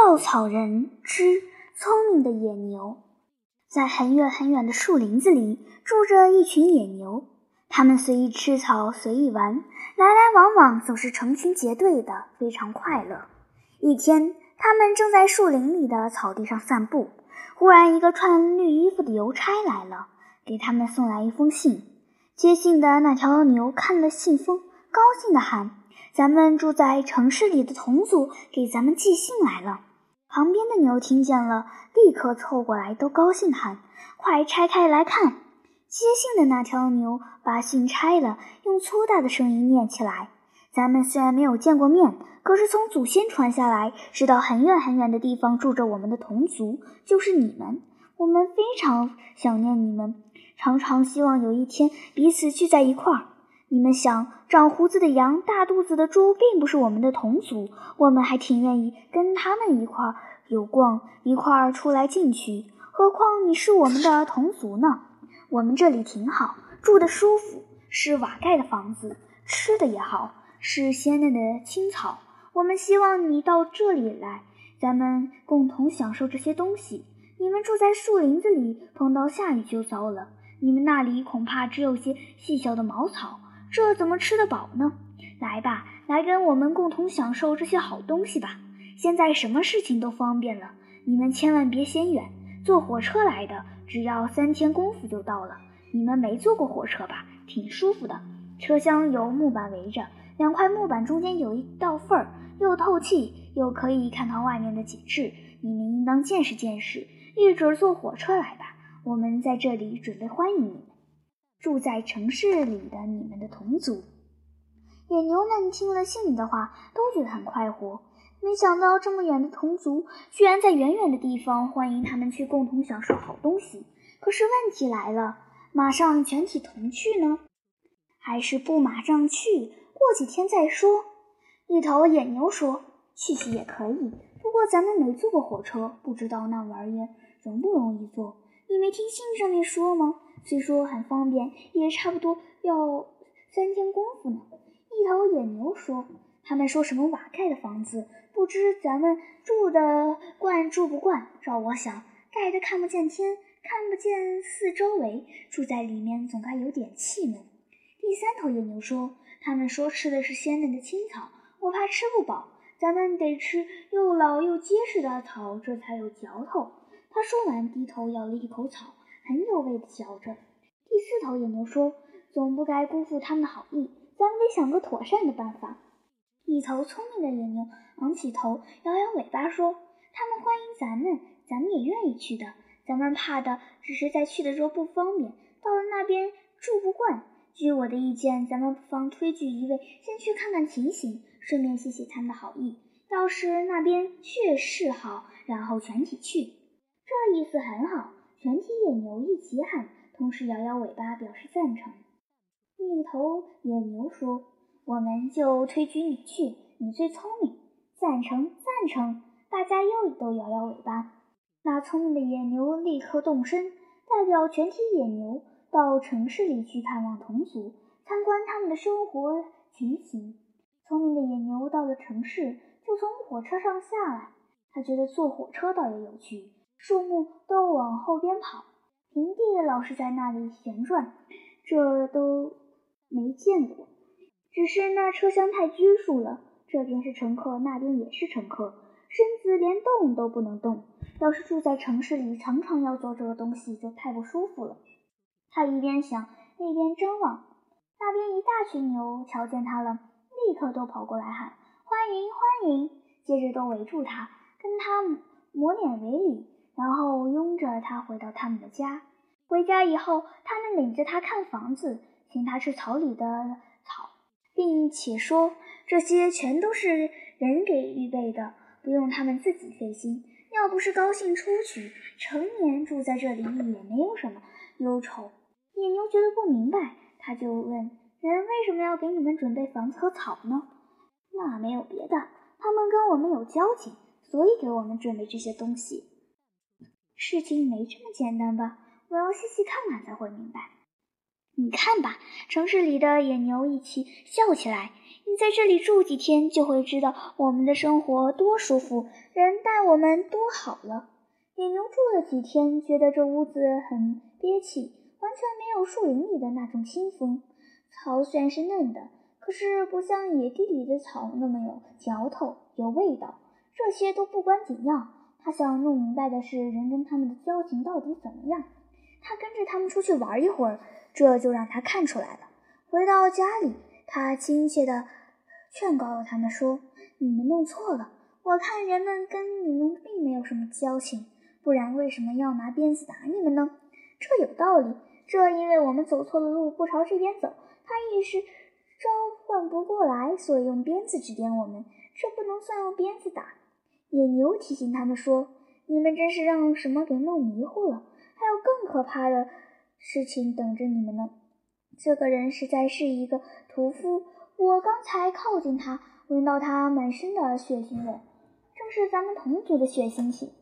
稻草人之聪明的野牛，在很远很远的树林子里住着一群野牛，它们随意吃草，随意玩，来来往往，总是成群结队的，非常快乐。一天，他们正在树林里的草地上散步，忽然，一个穿绿衣服的邮差来了，给他们送来一封信。接信的那条牛看了信封，高兴地喊：“咱们住在城市里的同族给咱们寄信来了。”旁边的牛听见了，立刻凑过来，都高兴喊：“快拆开来看！”接信的那条牛把信拆了，用粗大的声音念起来：“咱们虽然没有见过面，可是从祖先传下来，知道很远很远的地方住着我们的同族，就是你们。我们非常想念你们，常常希望有一天彼此聚在一块儿。你们想，长胡子的羊、大肚子的猪，并不是我们的同族，我们还挺愿意跟他们一块儿游逛，一块儿出来进去。何况你是我们的同族呢？我们这里挺好，住的舒服，是瓦盖的房子，吃的也好，是鲜嫩的青草。我们希望你到这里来，咱们共同享受这些东西。你们住在树林子里，碰到下雨就糟了。你们那里恐怕只有些细小的茅草。这怎么吃得饱呢？来吧，来跟我们共同享受这些好东西吧。现在什么事情都方便了，你们千万别嫌远，坐火车来的，只要三天功夫就到了。你们没坐过火车吧？挺舒服的，车厢由木板围着，两块木板中间有一道缝儿，又透气又可以看到外面的景致。你们应当见识见识，一准坐火车来吧。我们在这里准备欢迎你。住在城市里的你们的同族野牛们听了信里的话，都觉得很快活。没想到这么远的同族，居然在远远的地方欢迎他们去共同享受好东西。可是问题来了，马上全体同去呢，还是不马上去？过几天再说。一头野牛说：“去去也可以，不过咱们没坐过火车，不知道那玩意儿容不容易坐。你没听信上面说吗？”虽说很方便，也差不多要三天功夫呢。一头野牛说：“他们说什么瓦盖的房子，不知咱们住的惯住不惯。照我想，盖的看不见天，看不见四周围，住在里面总该有点气闷。”第三头野牛说：“他们说吃的是鲜嫩的青草，我怕吃不饱，咱们得吃又老又结实的草，这才有嚼头。”他说完，低头咬了一口草。很有味的嚼着。第四头野牛说：“总不该辜负他们的好意，咱们得想个妥善的办法。”一头聪明的野牛昂起头，摇摇尾巴说：“他们欢迎咱们，咱们也愿意去的。咱们怕的只是在去的时候不方便，到了那边住不惯。据我的意见，咱们不妨推举一位先去看看情形，顺便谢谢他们的好意。要是那边确是好，然后全体去。这意思很好。”全体野牛一起喊，同时摇摇尾巴表示赞成。另一头野牛说：“我们就推举你去，你最聪明。”赞成，赞成！大家又都摇摇尾巴。那聪明的野牛立刻动身，代表全体野牛到城市里去探望同族，参观他们的生活情形。聪明的野牛到了城市，就从火车上下来。他觉得坐火车倒也有趣。树木都往后边跑，平地老是在那里旋转，这都没见过。只是那车厢太拘束了，这边是乘客，那边也是乘客，身子连动都不能动。要是住在城市里，常常要做这个东西，就太不舒服了。他一边想，一边张望，那边一大群牛瞧见他了，立刻都跑过来喊欢迎欢迎，接着都围住他，跟他抹脸为礼。然后拥着他回到他们的家。回家以后，他们领着他看房子，请他吃草里的草，并且说这些全都是人给预备的，不用他们自己费心。要不是高兴出去，成年住在这里也没有什么忧愁。野牛觉得不明白，他就问：“人为什么要给你们准备房子和草呢？”那没有别的，他们跟我们有交情，所以给我们准备这些东西。事情没这么简单吧？我要细细看看才会明白。你看吧，城市里的野牛一起笑起来，你在这里住几天，就会知道我们的生活多舒服，人待我们多好了。”野牛住了几天，觉得这屋子很憋气，完全没有树林里的那种清风。草虽然是嫩的，可是不像野地里的草那么有嚼头、有味道。这些都不关紧要，他想弄明白的是人跟他们的交情到底怎么样。他跟着他们出去玩一会儿，这就让他看出来了。回到家里，他亲切地劝告他们说：“你们弄错了，我看人们跟你们并没有什么交情。”不然为什么要拿鞭子打你们呢？这有道理。这因为我们走错了路，不朝这边走，他一时召唤不过来，所以用鞭子指点我们。这不能算用鞭子打。野牛提醒他们说：“你们真是让什么给弄迷糊了，还有更可怕的事情等着你们呢。”这个人实在是一个屠夫。我刚才靠近他，闻到他满身的血腥味，正是咱们同族的血腥气。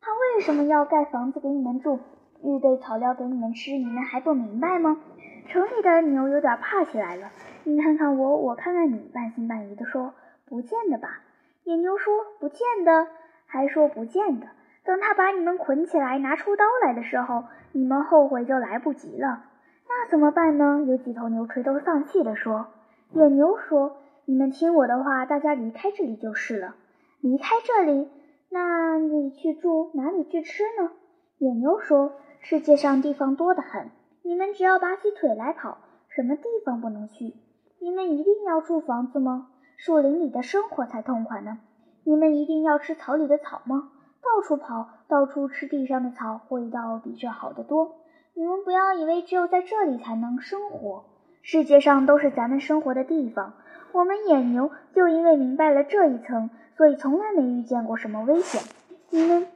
他为什么要盖房子给你们住，预备草料给你们吃？你们还不明白吗？城里的牛有点怕起来了。你看看我，我看看你，半信半疑地说：“不见得吧？”野牛说：“不见得。”还说：“不见得。”等他把你们捆起来，拿出刀来的时候，你们后悔就来不及了。那怎么办呢？有几头牛垂头丧气地说。野牛说：“你们听我的话，大家离开这里就是了。离开这里。”那你去住哪里去吃呢？野牛说：“世界上地方多得很，你们只要拔起腿来跑，什么地方不能去？你们一定要住房子吗？树林里的生活才痛快呢。你们一定要吃草里的草吗？到处跑，到处吃地上的草，味道比这好得多。你们不要以为只有在这里才能生活，世界上都是咱们生活的地方。我们野牛就因为明白了这一层。”所以从来没遇见过什么危险。你们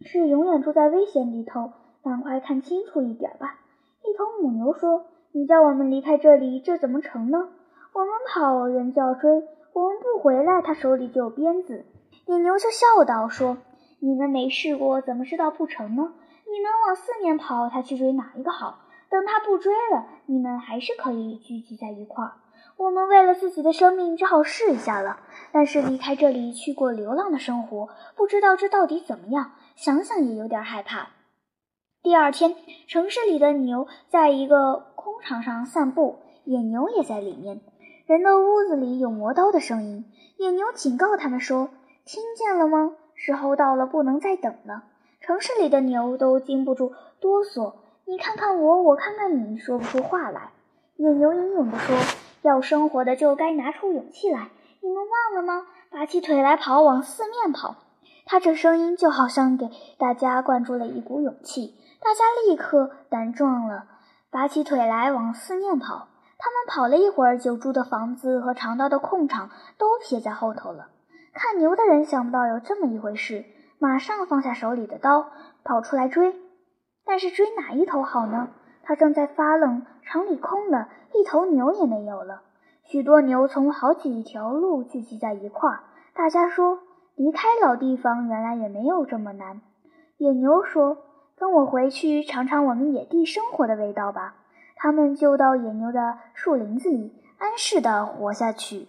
是永远住在危险里头，赶快看清楚一点吧。一头母牛说：“你叫我们离开这里，这怎么成呢？我们跑，人就要追；我们不回来，他手里就有鞭子。”野牛就笑道：“说你们没试过，怎么知道不成呢？你们往四面跑，他去追哪一个好？等他不追了，你们还是可以聚集在一块儿。”我们为了自己的生命，只好试一下了。但是离开这里去过流浪的生活，不知道这到底怎么样，想想也有点害怕。第二天，城市里的牛在一个空场上散步，野牛也在里面。人的屋子里有磨刀的声音，野牛警告他们说：“听见了吗？时候到了，不能再等了。”城市里的牛都禁不住哆嗦，你看看我，我看看你，说不出话来。野牛英勇地说。要生活的就该拿出勇气来，你们忘了吗？拔起腿来跑，往四面跑。他这声音就好像给大家灌注了一股勇气，大家立刻胆壮了，拔起腿来往四面跑。他们跑了一会儿，就住的房子和尝到的空场都撇在后头了。看牛的人想不到有这么一回事，马上放下手里的刀，跑出来追。但是追哪一头好呢？他正在发愣，场里空了，一头牛也没有了。许多牛从好几条路聚集在一块儿。大家说，离开老地方原来也没有这么难。野牛说：“跟我回去尝尝我们野地生活的味道吧。”他们就到野牛的树林子里安适的活下去。